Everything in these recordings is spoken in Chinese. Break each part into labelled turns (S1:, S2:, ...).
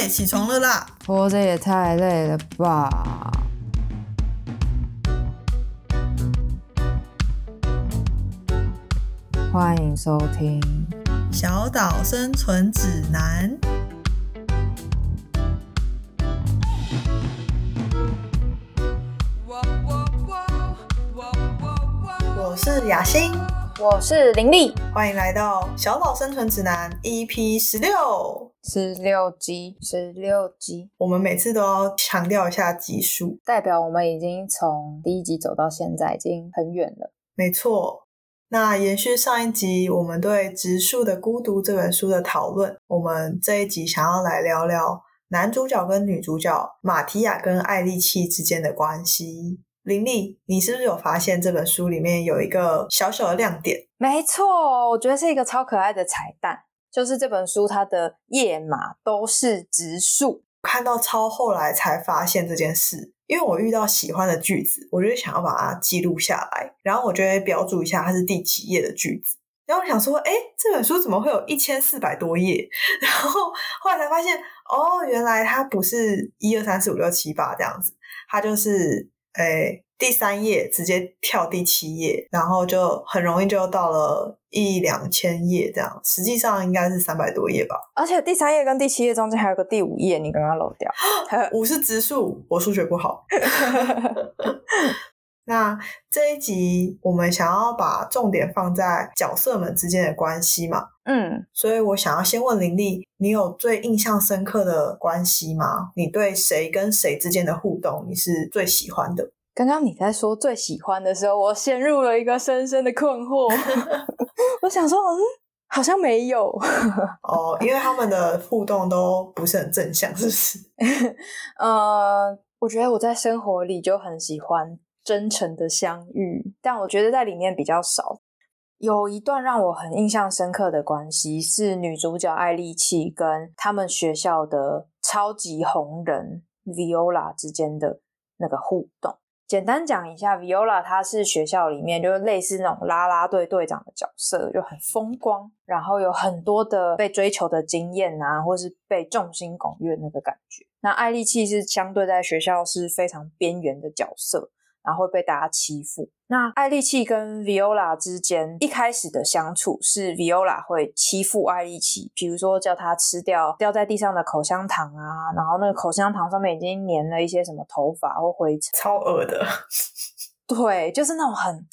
S1: 哎，起床了啦！
S2: 活着也太累了吧！欢迎收听《
S1: 小岛生存指南》。我是雅欣，
S3: 我是林丽，
S1: 欢迎来到《小岛生存指南》EP 十六。
S3: 十六集，十六集，
S1: 我们每次都要强调一下集数，
S3: 代表我们已经从第一集走到现在，已经很远了。
S1: 没错，那延续上一集我们对《植树的孤独》这本书的讨论，我们这一集想要来聊聊男主角跟女主角马提亚跟艾丽契之间的关系。林丽，你是不是有发现这本书里面有一个小小的亮点？
S3: 没错，我觉得是一个超可爱的彩蛋。就是这本书，它的页码都是植树。
S1: 看到超后来才发现这件事，因为我遇到喜欢的句子，我就想要把它记录下来，然后我就会标注一下它是第几页的句子。然后我想说，哎，这本书怎么会有一千四百多页？然后后来才发现，哦，原来它不是一二三四五六七八这样子，它就是，哎。第三页直接跳第七页，然后就很容易就到了一两千页这样，实际上应该是三百多页吧。
S3: 而且第三页跟第七页中间还有个第五页，你刚刚漏掉。
S1: 五是植树，我数学不好。那这一集我们想要把重点放在角色们之间的关系嘛？
S3: 嗯，
S1: 所以我想要先问林丽，你有最印象深刻的关系吗？你对谁跟谁之间的互动你是最喜欢的？
S3: 刚刚你在说最喜欢的时候，我陷入了一个深深的困惑。我想说，嗯，好像没有
S1: 哦，因为他们的互动都不是很正向，是不是？
S3: 呃，我觉得我在生活里就很喜欢真诚的相遇，但我觉得在里面比较少。有一段让我很印象深刻的关系是女主角艾丽契跟他们学校的超级红人 Viola 之间的那个互动。简单讲一下，Viola 她是学校里面就是类似那种啦啦队队长的角色，就很风光，然后有很多的被追求的经验啊，或是被众星拱月那个感觉。那艾丽契是相对在学校是非常边缘的角色。然后会被大家欺负。那艾丽契跟 Viola 之间一开始的相处是 Viola 会欺负艾丽契，比如说叫他吃掉掉在地上的口香糖啊，然后那个口香糖上面已经粘了一些什么头发或灰尘，
S1: 超恶的。
S3: 对，就是那种很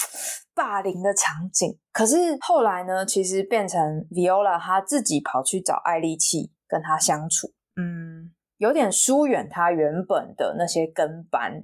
S3: 霸凌的场景。可是后来呢，其实变成 Viola 她自己跑去找艾丽契跟他相处，嗯，有点疏远他原本的那些跟班。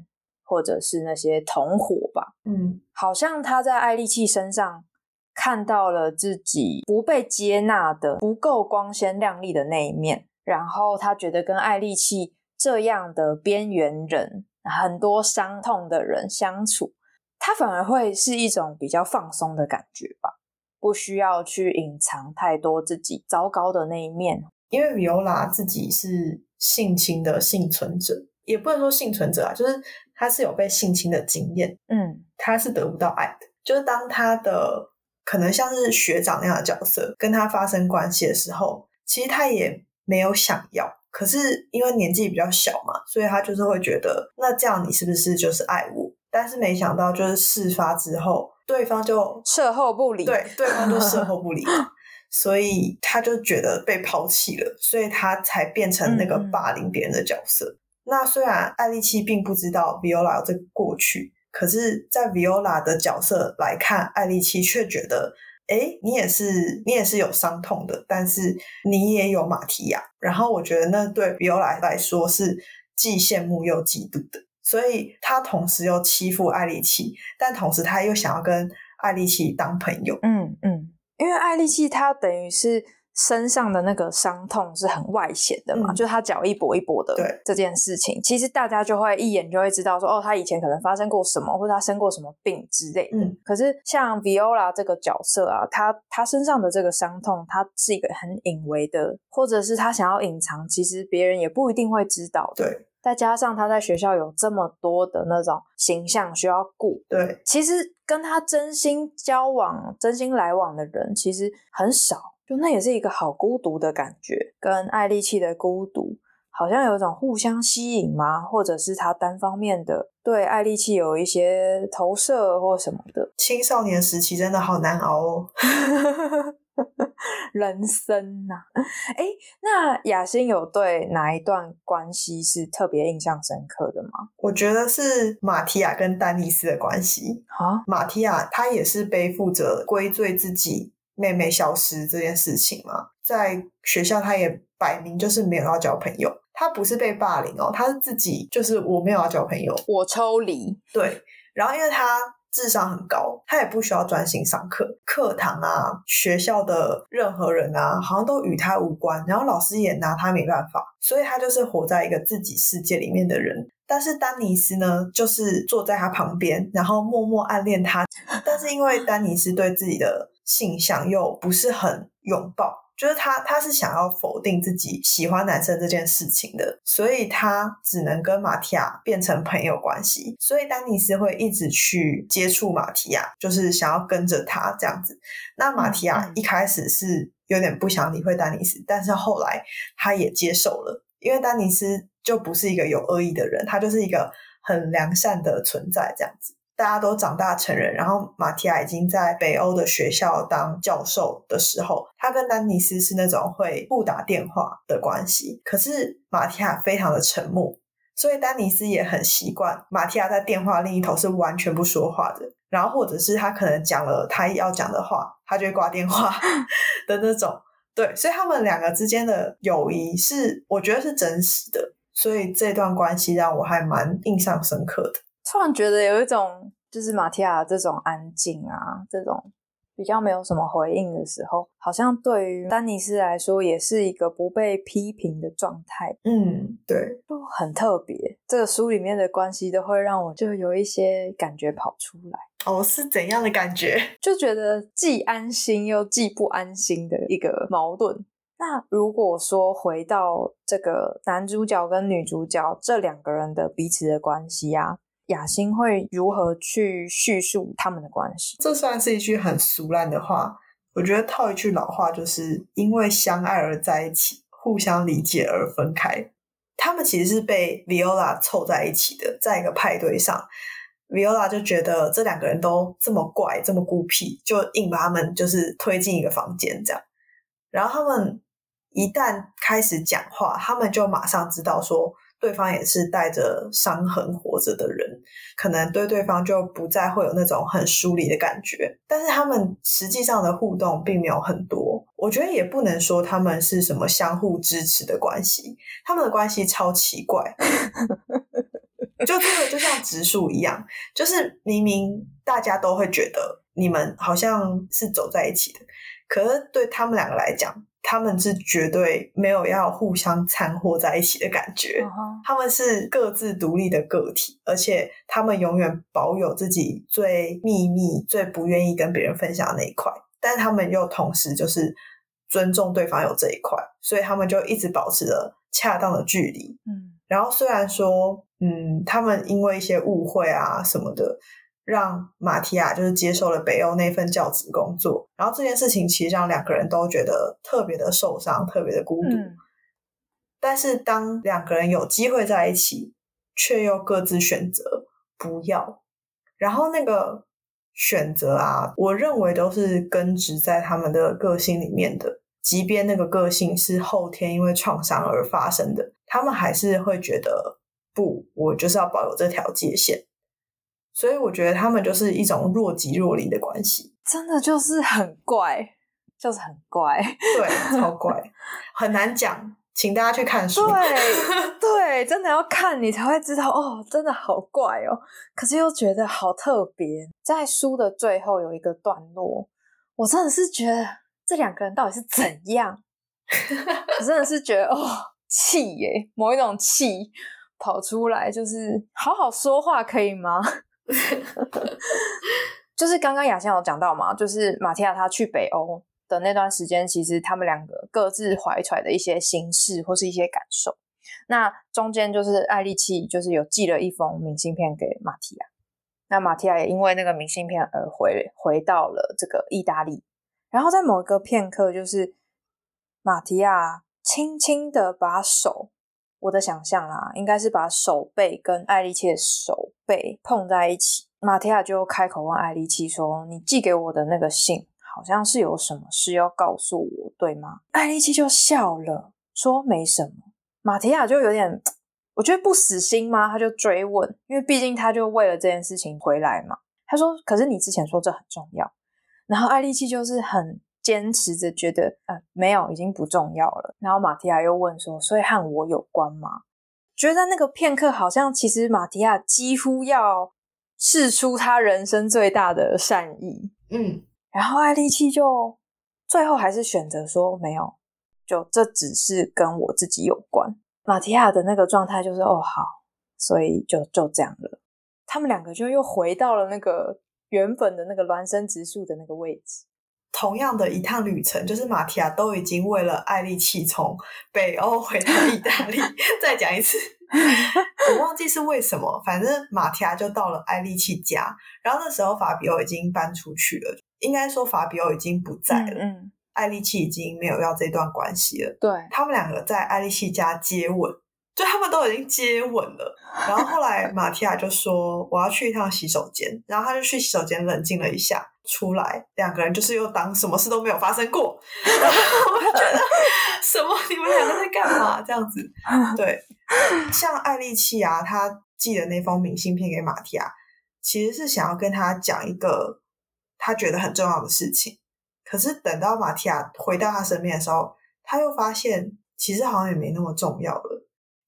S3: 或者是那些同伙吧，
S1: 嗯，
S3: 好像他在艾丽契身上看到了自己不被接纳的、不够光鲜亮丽的那一面，然后他觉得跟艾丽契这样的边缘人、很多伤痛的人相处，他反而会是一种比较放松的感觉吧，不需要去隐藏太多自己糟糕的那一面，
S1: 因为 Viola 自己是性侵的幸存者。也不能说幸存者啊，就是他是有被性侵的经验，
S3: 嗯，
S1: 他是得不到爱的。就是当他的可能像是学长那样的角色跟他发生关系的时候，其实他也没有想要，可是因为年纪比较小嘛，所以他就是会觉得，那这样你是不是就是爱我？但是没想到，就是事发之后，对方就
S3: 事后不理，
S1: 对，对方就事后不理，所以他就觉得被抛弃了，所以他才变成那个霸凌别人的角色。那虽然艾丽契并不知道 Viola 这个过去，可是，在 Viola 的角色来看，艾丽契却觉得，哎，你也是，你也是有伤痛的，但是你也有马提亚。然后我觉得那对 Viola 来说是既羡慕又嫉妒的，所以他同时又欺负艾丽契，但同时他又想要跟艾丽契当朋友。
S3: 嗯嗯，因为艾丽契他等于是。身上的那个伤痛是很外显的嘛，就是他脚一跛一跛的这件事情，其实大家就会一眼就会知道说，哦，他以前可能发生过什么，或者他生过什么病之类的。可是像 Viola 这个角色啊，他他身上的这个伤痛，他是一个很隐微的，或者是他想要隐藏，其实别人也不一定会知道。
S1: 对，
S3: 再加上他在学校有这么多的那种形象需要顾，
S1: 对，
S3: 其实跟他真心交往、真心来往的人其实很少。就那也是一个好孤独的感觉，跟爱丽契的孤独，好像有一种互相吸引吗？或者是他单方面的对爱丽契有一些投射或什么的？
S1: 青少年时期真的好难熬哦。
S3: 人生呐、哎，那雅欣有对哪一段关系是特别印象深刻的吗？
S1: 我觉得是马提亚跟丹尼斯的关系。
S3: 啊，
S1: 马提亚他也是背负着归罪自己妹妹消失这件事情嘛，在学校他也摆明就是没有要交朋友，他不是被霸凌哦，他是自己就是我没有要交朋友，
S3: 我抽离，
S1: 对，然后因为他智商很高，他也不需要专心上课，课堂啊、学校的任何人啊，好像都与他无关，然后老师也拿他没办法，所以他就是活在一个自己世界里面的人。但是丹尼斯呢，就是坐在他旁边，然后默默暗恋他。但是因为丹尼斯对自己的性向又不是很拥抱，就是他他是想要否定自己喜欢男生这件事情的，所以他只能跟马提亚变成朋友关系。所以丹尼斯会一直去接触马提亚，就是想要跟着他这样子。那马提亚一开始是有点不想理会丹尼斯，但是后来他也接受了，因为丹尼斯就不是一个有恶意的人，他就是一个很良善的存在这样子。大家都长大成人，然后马提亚已经在北欧的学校当教授的时候，他跟丹尼斯是那种会不打电话的关系。可是马提亚非常的沉默，所以丹尼斯也很习惯马提亚在电话另一头是完全不说话的。然后或者是他可能讲了他要讲的话，他就会挂电话的那种。对，所以他们两个之间的友谊是我觉得是真实的，所以这段关系让我还蛮印象深刻的。
S3: 突然觉得有一种就是马提亚这种安静啊，这种比较没有什么回应的时候，好像对于丹尼斯来说也是一个不被批评的状态，
S1: 嗯，对，
S3: 就很特别。这个书里面的关系都会让我就有一些感觉跑出来，
S1: 哦，是怎样的感觉？
S3: 就觉得既安心又既不安心的一个矛盾。那如果说回到这个男主角跟女主角这两个人的彼此的关系啊，雅欣会如何去叙述他们的关系？
S1: 这算是一句很俗烂的话，我觉得套一句老话，就是因为相爱而在一起，互相理解而分开。他们其实是被 Viola 凑在一起的，在一个派对上，Viola 就觉得这两个人都这么怪，这么孤僻，就硬把他们就是推进一个房间这样。然后他们一旦开始讲话，他们就马上知道说对方也是带着伤痕活着的人，可能对对方就不再会有那种很疏离的感觉。但是他们实际上的互动并没有很多，我觉得也不能说他们是什么相互支持的关系，他们的关系超奇怪。就真的就像植树一样，就是明明大家都会觉得你们好像是走在一起的，可是对他们两个来讲，他们是绝对没有要互相掺和在一起的感觉。他们是各自独立的个体，而且他们永远保有自己最秘密、最不愿意跟别人分享的那一块，但他们又同时就是尊重对方有这一块，所以他们就一直保持着恰当的距离。
S3: 嗯
S1: 然后虽然说，嗯，他们因为一些误会啊什么的，让马提亚就是接受了北欧那份教职工作，然后这件事情其实让两个人都觉得特别的受伤，特别的孤独。
S3: 嗯
S1: 但是当两个人有机会在一起，却又各自选择不要，然后那个选择啊，我认为都是根植在他们的个性里面的。即便那个个性是后天因为创伤而发生的，他们还是会觉得不，我就是要保有这条界限。所以我觉得他们就是一种若即若离的关系，
S3: 真的就是很怪，就是很怪。
S1: 对，超怪，很难讲，请大家去看书。
S3: 对对，真的要看你才会知道哦，真的好怪哦。可是又觉得好特别。在书的最后有一个段落，我真的是觉得这两个人到底是怎样？我真的是觉得哦，气耶，某一种气跑出来，就是好好说话可以吗？就是刚刚雅欣有讲到嘛，就是马提亚他去北欧的那段时间，其实他们两个各自怀揣的一些心事或是一些感受。那中间就是艾丽契就是有寄了一封明信片给马提亚，那马提亚也因为那个明信片而回回到了这个意大利。然后在某一个片刻，就是马提亚轻轻的把手我的想象啦，应该是把手背跟艾丽切的手背碰在一起。马提亚就开口问艾丽切说：“你寄给我的那个信，好像是有什么事要告诉我，对吗？”艾丽切就笑了，说：“没什么。”马提亚就有点，我觉得不死心吗？他就追问，因为毕竟他就为了这件事情回来嘛。他说：“可是你之前说这很重要。”然后艾丽切就是很坚持着，觉得呃没有，已经不重要了。然后马提亚又问说：“所以和我有关吗？”觉得那个片刻，好像其实马提亚几乎要。试出他人生最大的善意，
S1: 嗯，
S3: 然后艾丽契就最后还是选择说没有，就这只是跟我自己有关。马提亚的那个状态就是哦好，所以就就这样了。他们两个就又回到了那个原本的那个孪生植树的那个位置。
S1: 同样的一趟旅程，就是马提亚都已经为了艾丽契从北欧回到意大利。再讲一次。我忘记是为什么，反正马提亚就到了艾丽契家，然后那时候法比欧已经搬出去了，应该说法比欧已经不在了，
S3: 嗯，
S1: 艾丽契已经没有要这段关系了。
S3: 对，
S1: 他们两个在艾丽契家接吻，就他们都已经接吻了。然后后来马提亚就说：“我要去一趟洗手间。”然后他就去洗手间冷静了一下，出来，两个人就是又当什么事都没有发生过。然后我就觉得什么？你们两个在干嘛？这样子，对。像艾丽契啊，他寄的那封明信片给马提亚，其实是想要跟他讲一个他觉得很重要的事情。可是等到马提亚回到他身边的时候，他又发现其实好像也没那么重要了。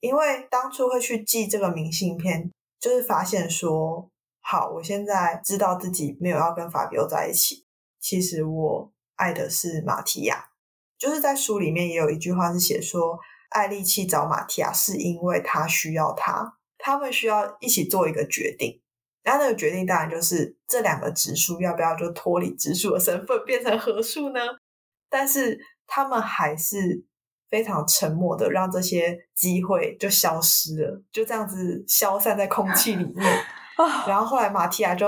S1: 因为当初会去寄这个明信片，就是发现说，好，我现在知道自己没有要跟法比欧在一起，其实我爱的是马提亚。就是在书里面也有一句话是写说。艾丽去找马提亚是因为他需要他，他们需要一起做一个决定。那那个决定当然就是这两个直树要不要就脱离直树的身份变成合树呢？但是他们还是非常沉默的，让这些机会就消失了，就这样子消散在空气里面。然后后来马提亚就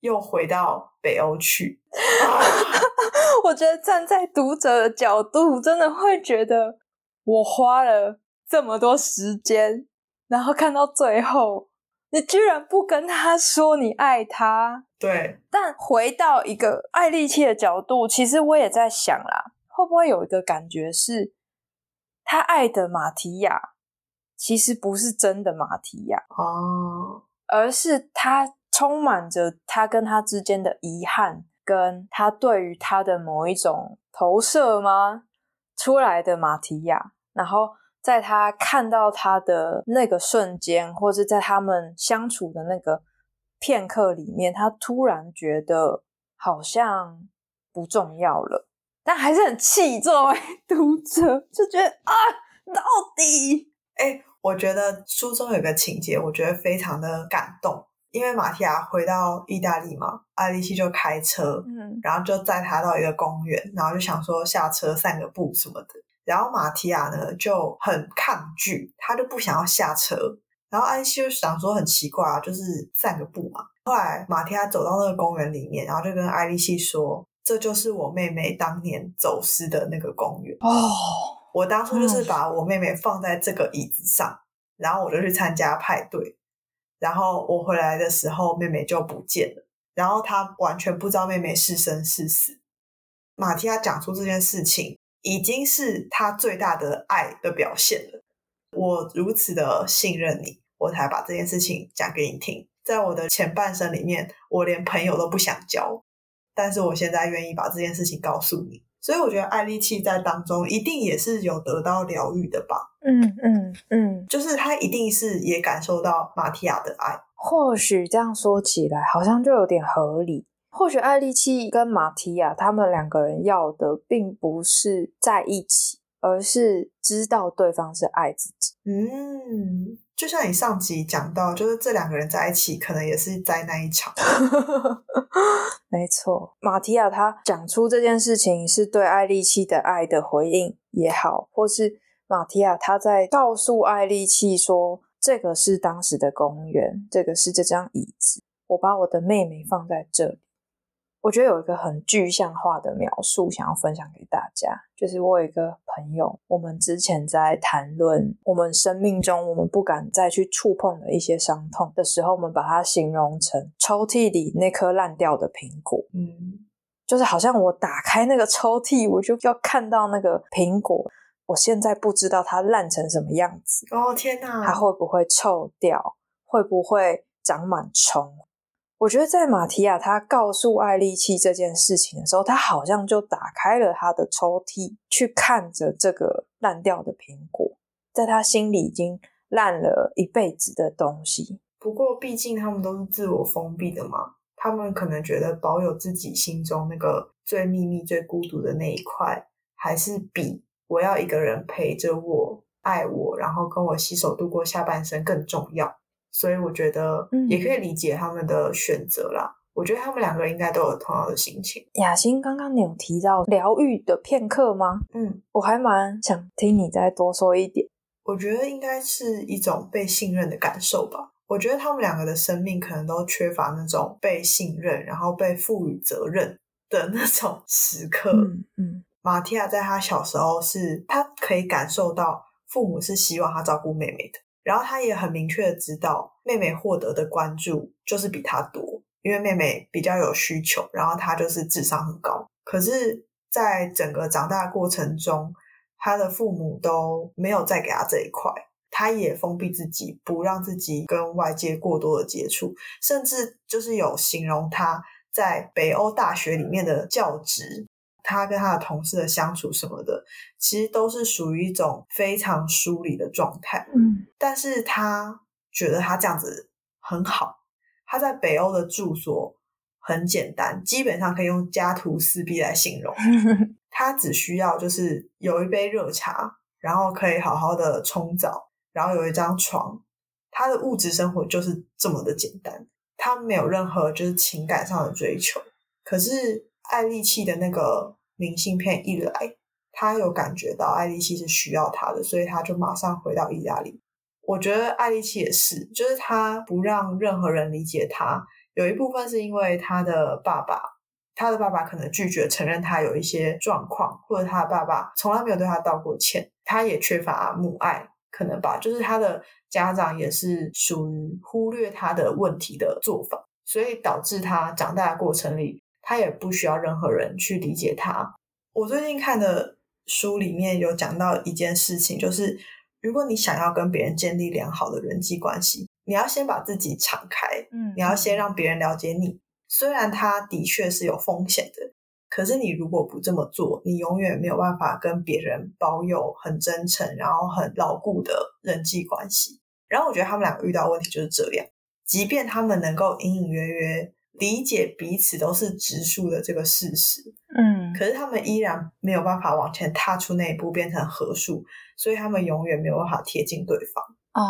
S1: 又回到北欧去。
S3: 我觉得站在读者的角度，真的会觉得。我花了这么多时间，然后看到最后，你居然不跟他说你爱他。
S1: 对，
S3: 但回到一个爱利器的角度，其实我也在想啦，会不会有一个感觉是，他爱的马提亚其实不是真的马提亚
S1: 哦，
S3: 而是他充满着他跟他之间的遗憾，跟他对于他的某一种投射吗？出来的马提亚，然后在他看到他的那个瞬间，或者在他们相处的那个片刻里面，他突然觉得好像不重要了，但还是很气。作为读者，就觉得啊，到底，
S1: 哎，我觉得书中有个情节，我觉得非常的感动。因为马提亚回到意大利嘛，艾丽西就开车，
S3: 嗯，
S1: 然后就载他到一个公园，然后就想说下车散个步什么的。然后马提亚呢就很抗拒，他就不想要下车。然后艾丽西就想说很奇怪啊，就是散个步嘛。后来马提亚走到那个公园里面，然后就跟艾丽西说：“这就是我妹妹当年走失的那个公园
S3: 哦。
S1: 我当初就是把我妹妹放在这个椅子上，然后我就去参加派对。”然后我回来的时候，妹妹就不见了。然后她完全不知道妹妹是生是死。马提亚讲出这件事情，已经是他最大的爱的表现了。我如此的信任你，我才把这件事情讲给你听。在我的前半生里面，我连朋友都不想交，但是我现在愿意把这件事情告诉你。所以我觉得艾丽契在当中一定也是有得到疗愈的吧。
S3: 嗯嗯嗯，
S1: 就是他一定是也感受到马提亚的爱。
S3: 或许这样说起来，好像就有点合理。或许艾丽契跟马提亚他们两个人要的，并不是在一起，而是知道对方是爱自己。
S1: 嗯。就像你上集讲到，就是这两个人在一起，可能也是灾难一场。
S3: 没错，马提亚他讲出这件事情是对艾丽契的爱的回应也好，或是马提亚他在告诉艾丽契说：“这个是当时的公园，这个是这张椅子，我把我的妹妹放在这里，我觉得有一个很具象化的描述，想要分享给大家，就是我有一个朋友，我们之前在谈论我们生命中我们不敢再去触碰的一些伤痛的时候，我们把它形容成抽屉里那颗烂掉的苹果，
S1: 嗯，
S3: 就是好像我打开那个抽屉，我就要看到那个苹果，我现在不知道它烂成什么样子，
S1: 哦天哪，
S3: 它会不会臭掉，会不会长满虫？我觉得在马提亚他告诉艾丽契这件事情的时候，他好像就打开了他的抽屉，去看着这个烂掉的苹果，在他心里已经烂了一辈子的东西。
S1: 不过毕竟他们都是自我封闭的嘛，他们可能觉得保有自己心中那个最秘密、最孤独的那一块，还是比我要一个人陪着我、爱我，然后跟我携手度过下半生更重要。所以我觉得也可以理解他们的选择啦。我觉得他们两个应该都有同样的心情。
S3: 雅欣，刚刚你有提到疗愈的片刻吗？
S1: 嗯，
S3: 我还蛮想听你再多说一点。
S1: 我觉得应该是一种被信任的感受吧。我觉得他们两个的生命可能都缺乏那种被信任，然后被赋予责任的那种时刻。
S3: 嗯嗯，
S1: 马蒂亚在他小时候是，他可以感受到父母是希望他照顾妹妹的。然后他也很明确的知道，妹妹获得的关注就是比他多，因为妹妹比较有需求，然后他就是智商很高。可是，在整个长大过程中，他的父母都没有再给他这一块，他也封闭自己，不让自己跟外界过多的接触，甚至就是有形容他在北欧大学里面的教职。他跟他的同事的相处什么的，其实都是属于一种非常疏离的状态。
S3: 嗯，
S1: 但是他觉得他这样子很好。他在北欧的住所很简单，基本上可以用家徒四壁来形容。他只需要就是有一杯热茶，然后可以好好的冲澡，然后有一张床。他的物质生活就是这么的简单，他没有任何就是情感上的追求。可是。爱丽契的那个明信片一来，他有感觉到爱丽契是需要他的，所以他就马上回到意大利。我觉得爱丽契也是，就是他不让任何人理解他，有一部分是因为他的爸爸，他的爸爸可能拒绝承认他有一些状况，或者他的爸爸从来没有对他道过歉，他也缺乏母爱，可能吧，就是他的家长也是属于忽略他的问题的做法，所以导致他长大的过程里。他也不需要任何人去理解他。我最近看的书里面有讲到一件事情，就是如果你想要跟别人建立良好的人际关系，你要先把自己敞开，
S3: 嗯，
S1: 你要先让别人了解你。虽然他的确是有风险的，可是你如果不这么做，你永远没有办法跟别人保有很真诚，然后很牢固的人际关系。然后我觉得他们两个遇到问题就是这样，即便他们能够隐隐约约。理解彼此都是直树的这个事实，
S3: 嗯，
S1: 可是他们依然没有办法往前踏出那一步，变成合树，所以他们永远没有办法贴近对方。
S3: 啊，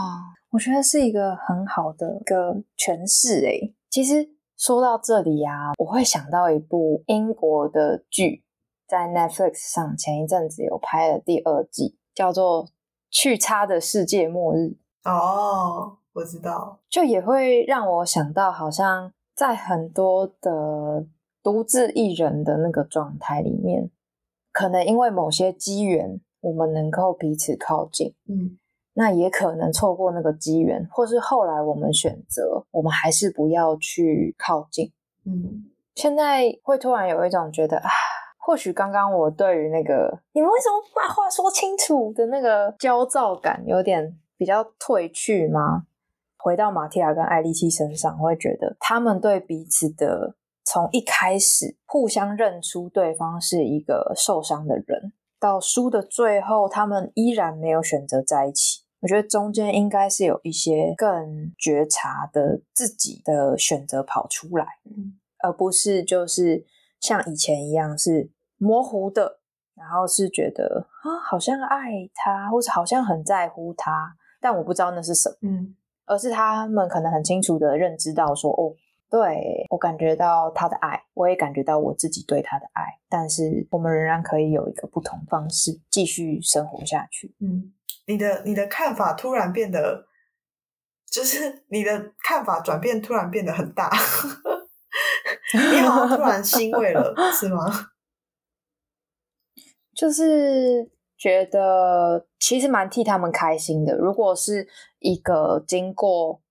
S3: 我觉得是一个很好的一个诠释。诶，其实说到这里啊，我会想到一部英国的剧，在 Netflix 上前一阵子有拍了第二季，叫做《去差的世界末日》。
S1: 哦，我知道，
S3: 就也会让我想到，好像。在很多的独自一人的那个状态里面，可能因为某些机缘，我们能够彼此靠近，
S1: 嗯，
S3: 那也可能错过那个机缘，或是后来我们选择，我们还是不要去靠近，
S1: 嗯。
S3: 现在会突然有一种觉得啊，或许刚刚我对于那个你们为什么不把话说清楚的那个焦躁感，有点比较褪去吗？回到马蒂亚跟艾丽契身上，我会觉得他们对彼此的从一开始互相认出对方是一个受伤的人，到书的最后，他们依然没有选择在一起。我觉得中间应该是有一些更觉察的自己的选择跑出来，而不是就是像以前一样是模糊的，然后是觉得啊好像爱他，或者好像很在乎他，但我不知道那是什么。
S1: 嗯。
S3: 而是他们可能很清楚的认知到，说哦，对我感觉到他的爱，我也感觉到我自己对他的爱，但是我们仍然可以有一个不同方式继续生活下去。
S1: 嗯，你的你的看法突然变得，就是你的看法转变突然变得很大，你好像突然欣慰了，是吗？
S3: 就是觉得其实蛮替他们开心的。如果是一个经过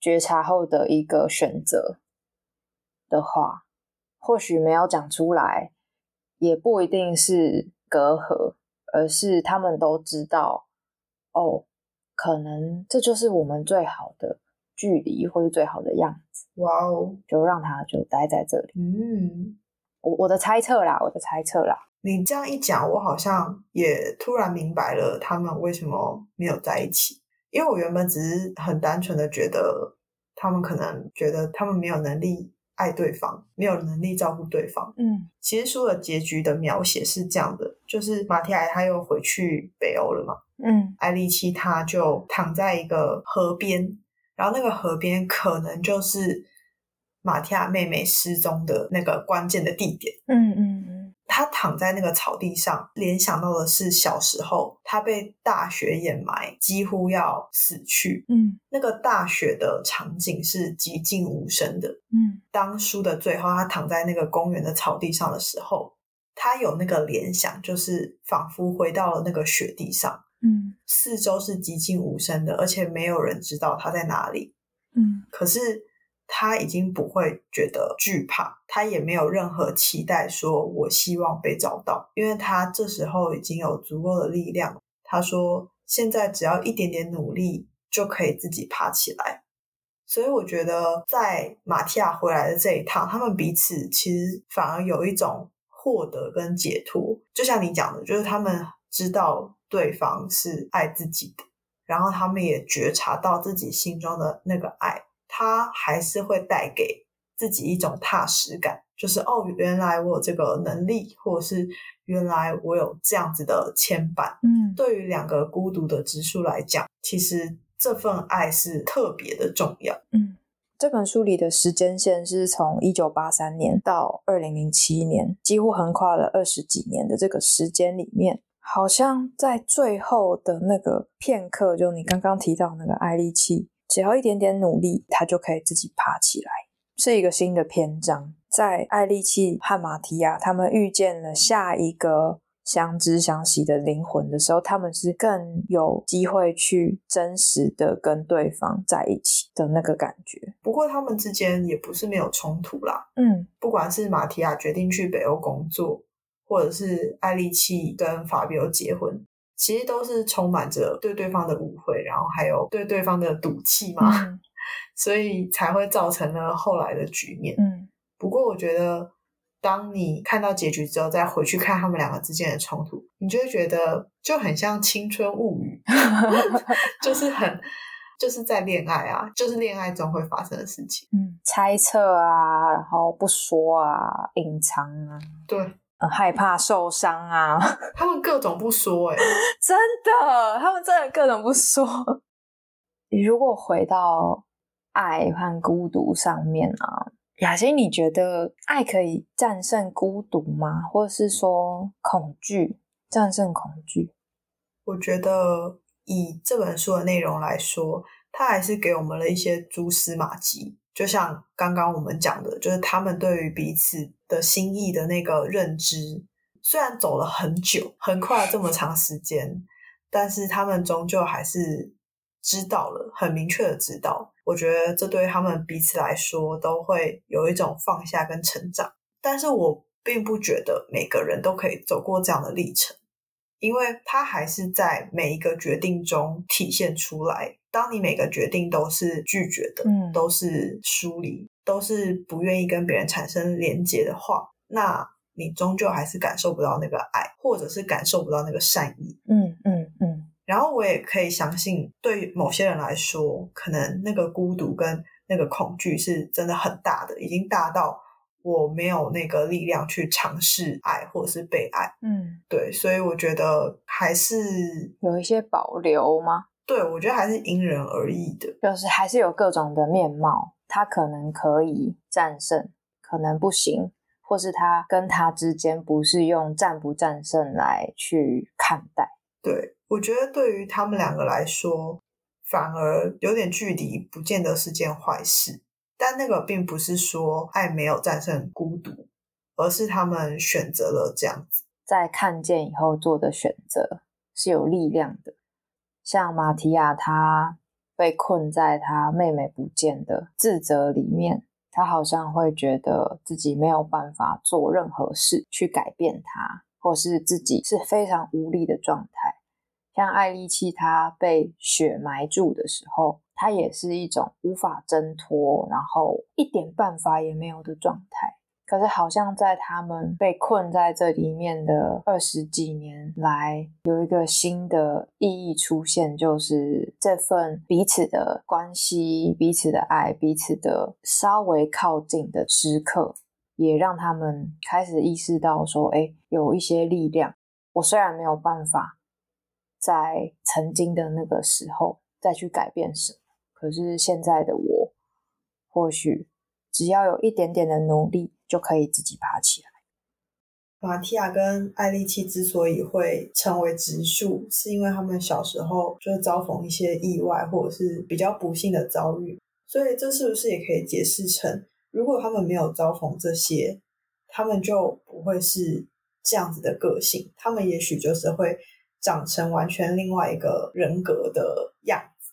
S3: 觉察后的一个选择的话，或许没有讲出来，也不一定是隔阂，而是他们都知道，哦，可能这就是我们最好的距离，或是最好的样子。
S1: 哇哦，
S3: 就让他就待在这里。
S1: 嗯，
S3: 我我的猜测啦，我的猜测啦。
S1: 你这样一讲，我好像也突然明白了他们为什么没有在一起。因为我原本只是很单纯的觉得，他们可能觉得他们没有能力爱对方，没有能力照顾对方。
S3: 嗯
S1: 其实书的结局的描写是这样的，就是马提亚他又回去北欧了嘛，
S3: 嗯
S1: 艾丽奇他就躺在一个河边，然后那个河边可能就是马提亚妹妹失踪的那个关键的地点。
S3: 嗯嗯嗯
S1: 她躺在那个草地上，联想到的是小时候他被大雪掩埋，几乎要死去。
S3: 嗯
S1: 那个大雪的场景是寂静无声的。
S3: 嗯
S1: 当书的最后，他躺在那个公园的草地上的时候，他有那个联想，就是仿佛回到了那个雪地上。
S3: 嗯
S1: 四周是寂静无声的，而且没有人知道他在哪里。
S3: 嗯
S1: 可是他已经不会觉得惧怕，他也没有任何期待，说我希望被找到，因为他这时候已经有足够的力量。他说，现在只要一点点努力，就可以自己爬起来。所以我觉得，在马提亚回来的这一趟，他们彼此其实反而有一种获得跟解脱。就像你讲的，就是他们知道对方是爱自己的，然后他们也觉察到自己心中的那个爱，它还是会带给自己一种踏实感，就是哦，原来我有这个能力，或者是原来我有这样子的牵绊。
S3: 嗯
S1: 对于两个孤独的直树来讲，其实这份爱是特别的重要。
S3: 嗯。这本书里的时间线是从一九八三年到二零零七年，几乎横跨了二十几年的这个时间里面，好像在最后的那个片刻，就你刚刚提到那个爱利器，只要一点点努力，他就可以自己爬起来，是一个新的篇章。在艾利契和马提亚他们遇见了下一个相知相惜的灵魂的时候，他们是更有机会去真实的跟对方在一起的那个感觉。
S1: 不过他们之间也不是没有冲突啦，
S3: 嗯
S1: 不管是马提亚决定去北欧工作，或者是艾利契跟法比欧结婚，其实都是充满着对对方的误会，然后还有对对方的赌气嘛，
S3: 嗯
S1: 所以才会造成了后来的局面。
S3: 嗯
S1: 不过我觉得，当你看到结局之后，再回去看他们两个之间的冲突，你就会觉得就很像《青春物语 》，就是很就是在恋爱啊，就是恋爱中会发生的事情。
S3: 嗯，猜测啊，然后不说啊，隐藏啊，
S1: 对
S3: 很害怕受伤啊，
S1: 他们各种不说、欸，
S3: 真的，他们真的各种不说。如果回到爱和孤独上面啊，雅欣，你觉得爱可以战胜孤独吗？或者是说恐惧战胜恐惧？
S1: 我觉得以这本书的内容来说，它还是给我们了一些蛛丝马迹。就像刚刚我们讲的，就是他们对于彼此的心意的那个认知，虽然走了很久，横跨了这么长时间，但是他们终究还是知道了，很明确的知道。我觉得这对他们彼此来说都会有一种放下跟成长。但是我并不觉得每个人都可以走过这样的历程。因为他还是在每一个决定中体现出来。当你每个决定都是拒绝的，
S3: 嗯
S1: 都是疏离，都是不愿意跟别人产生连接的话，那你终究还是感受不到那个爱，或者是感受不到那个善意。
S3: 嗯嗯嗯
S1: 然后我也可以相信，对某些人来说，可能那个孤独跟那个恐惧是真的很大的，已经大到我没有那个力量去尝试爱或者是被爱。
S3: 嗯，
S1: 对，所以我觉得还是
S3: 有一些保留吗？
S1: 对，我觉得还是因人而异的。
S3: 就是还是有各种的面貌，他可能可以战胜，可能不行，或是他跟他之间不是用战不战胜来去看待。
S1: 对，我觉得对于他们两个来说，反而有点距离，不见得是件坏事。但那个并不是说爱没有战胜孤独，而是他们选择了这样子，
S3: 在看见以后做的选择是有力量的。像马提亚，他被困在他妹妹不见的自责里面，他好像会觉得自己没有办法做任何事去改变他，或是自己是非常无力的状态。像艾丽契，她被雪埋住的时候，她也是一种无法挣脱，然后一点办法也没有的状态。可是，好像在他们被困在这里面的二十几年来，有一个新的意义出现，就是这份彼此的关系、彼此的爱、彼此的稍微靠近的时刻，也让他们开始意识到说：“哎，有一些力量。我虽然没有办法在曾经的那个时候再去改变什么，可是现在的我，或许只要有一点点的努力。”就可以自己爬起来。
S1: 马蒂亚跟艾丽契之所以会成为植树，是因为他们小时候就遭逢一些意外，或者是比较不幸的遭遇。所以这是不是也可以解释成，如果他们没有遭逢这些，他们就不会是这样子的个性？他们也许就是会长成完全另外一个人格的样子。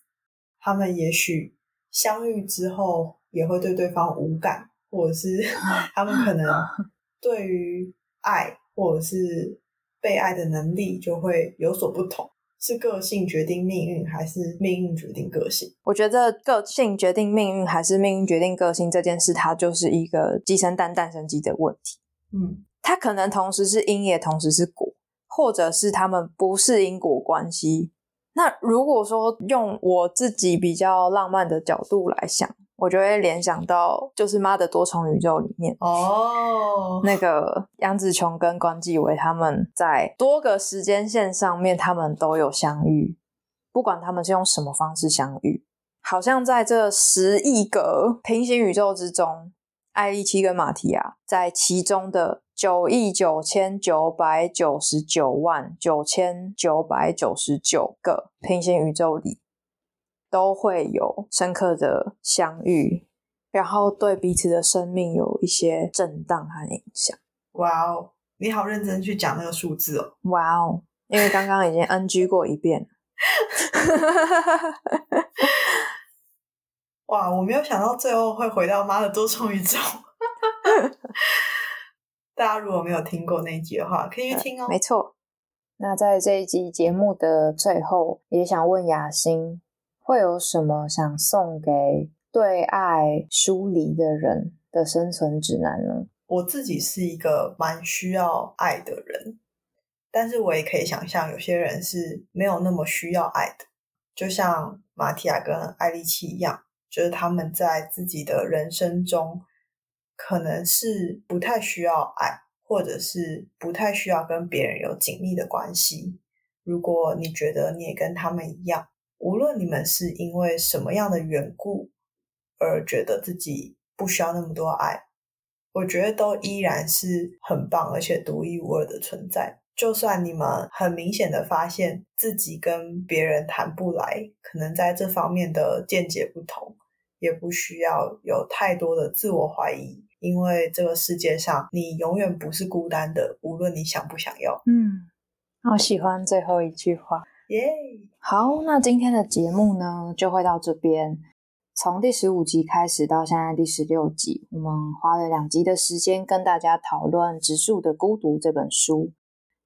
S1: 他们也许相遇之后也会对对方无感。或者是 他们可能 对于爱或者是被爱的能力就会有所不同，是个性决定命运，还是命运决定个性？
S3: 我觉得个性决定命运，还是命运决定个性这件事，它就是一个鸡生蛋，蛋生鸡的问题。
S1: 嗯，
S3: 它可能同时是因，也同时是果，或者是他们不是因果关系。那如果说用我自己比较浪漫的角度来想。我就会联想到，就是《妈的多重宇宙》里面
S1: 哦，
S3: 那个杨紫琼跟关继伟他们在多个时间线上面，他们都有相遇，不管他们是用什么方式相遇，好像在这十亿个平行宇宙之中，艾丽奇跟马提亚在其中的九亿九千九百九十九万九千九百九十九个平行宇宙里。都会有深刻的相遇，然后对彼此的生命有一些震荡和影响。
S1: 哇哦，你好认真去讲那个数字哦。
S3: 哇哦，因为刚刚已经 NG 过一遍。
S1: 哇，我没有想到最后会回到妈的多重宇宙。大家如果没有听过那一集的话，可以去听哦。
S3: 没错。那在这一集节目的最后，也想问雅欣。会有什么想送给对爱疏离的人的生存指南呢？
S1: 我自己是一个蛮需要爱的人，但是我也可以想象有些人是没有那么需要爱的，就像马提亚跟艾丽奇一样，就是他们在自己的人生中可能是不太需要爱，或者是不太需要跟别人有紧密的关系。如果你觉得你也跟他们一样，无论你们是因为什么样的缘故而觉得自己不需要那么多爱，我觉得都依然是很棒而且独一无二的存在。就算你们很明显的发现自己跟别人谈不来，可能在这方面的见解不同，也不需要有太多的自我怀疑，因为这个世界上你永远不是孤单的，无论你想不想要。
S3: 嗯，我喜欢最后一句话。
S1: 耶，
S3: 好，那今天的节目呢就会到这边。从第十五集开始到现在第十六集，我们花了两集的时间跟大家讨论《植树的孤独》这本书。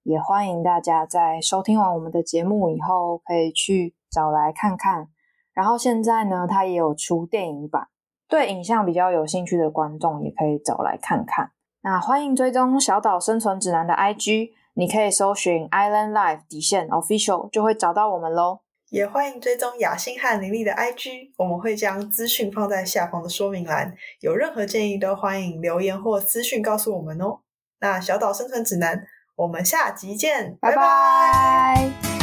S3: 也欢迎大家在收听完我们的节目以后，可以去找来看看。然后现在呢，它也有出电影版，对影像比较有兴趣的观众也可以找来看看。那欢迎追踪小岛生存指南的 IG。你可以搜寻 Island Life 底线 Official 就会找到我们喽。
S1: 也欢迎追踪雅欣和林丽的 IG，我们会将资讯放在下方的说明栏。有任何建议都欢迎留言或私讯告诉我们哦。那小岛生存指南，我们下集见，拜拜。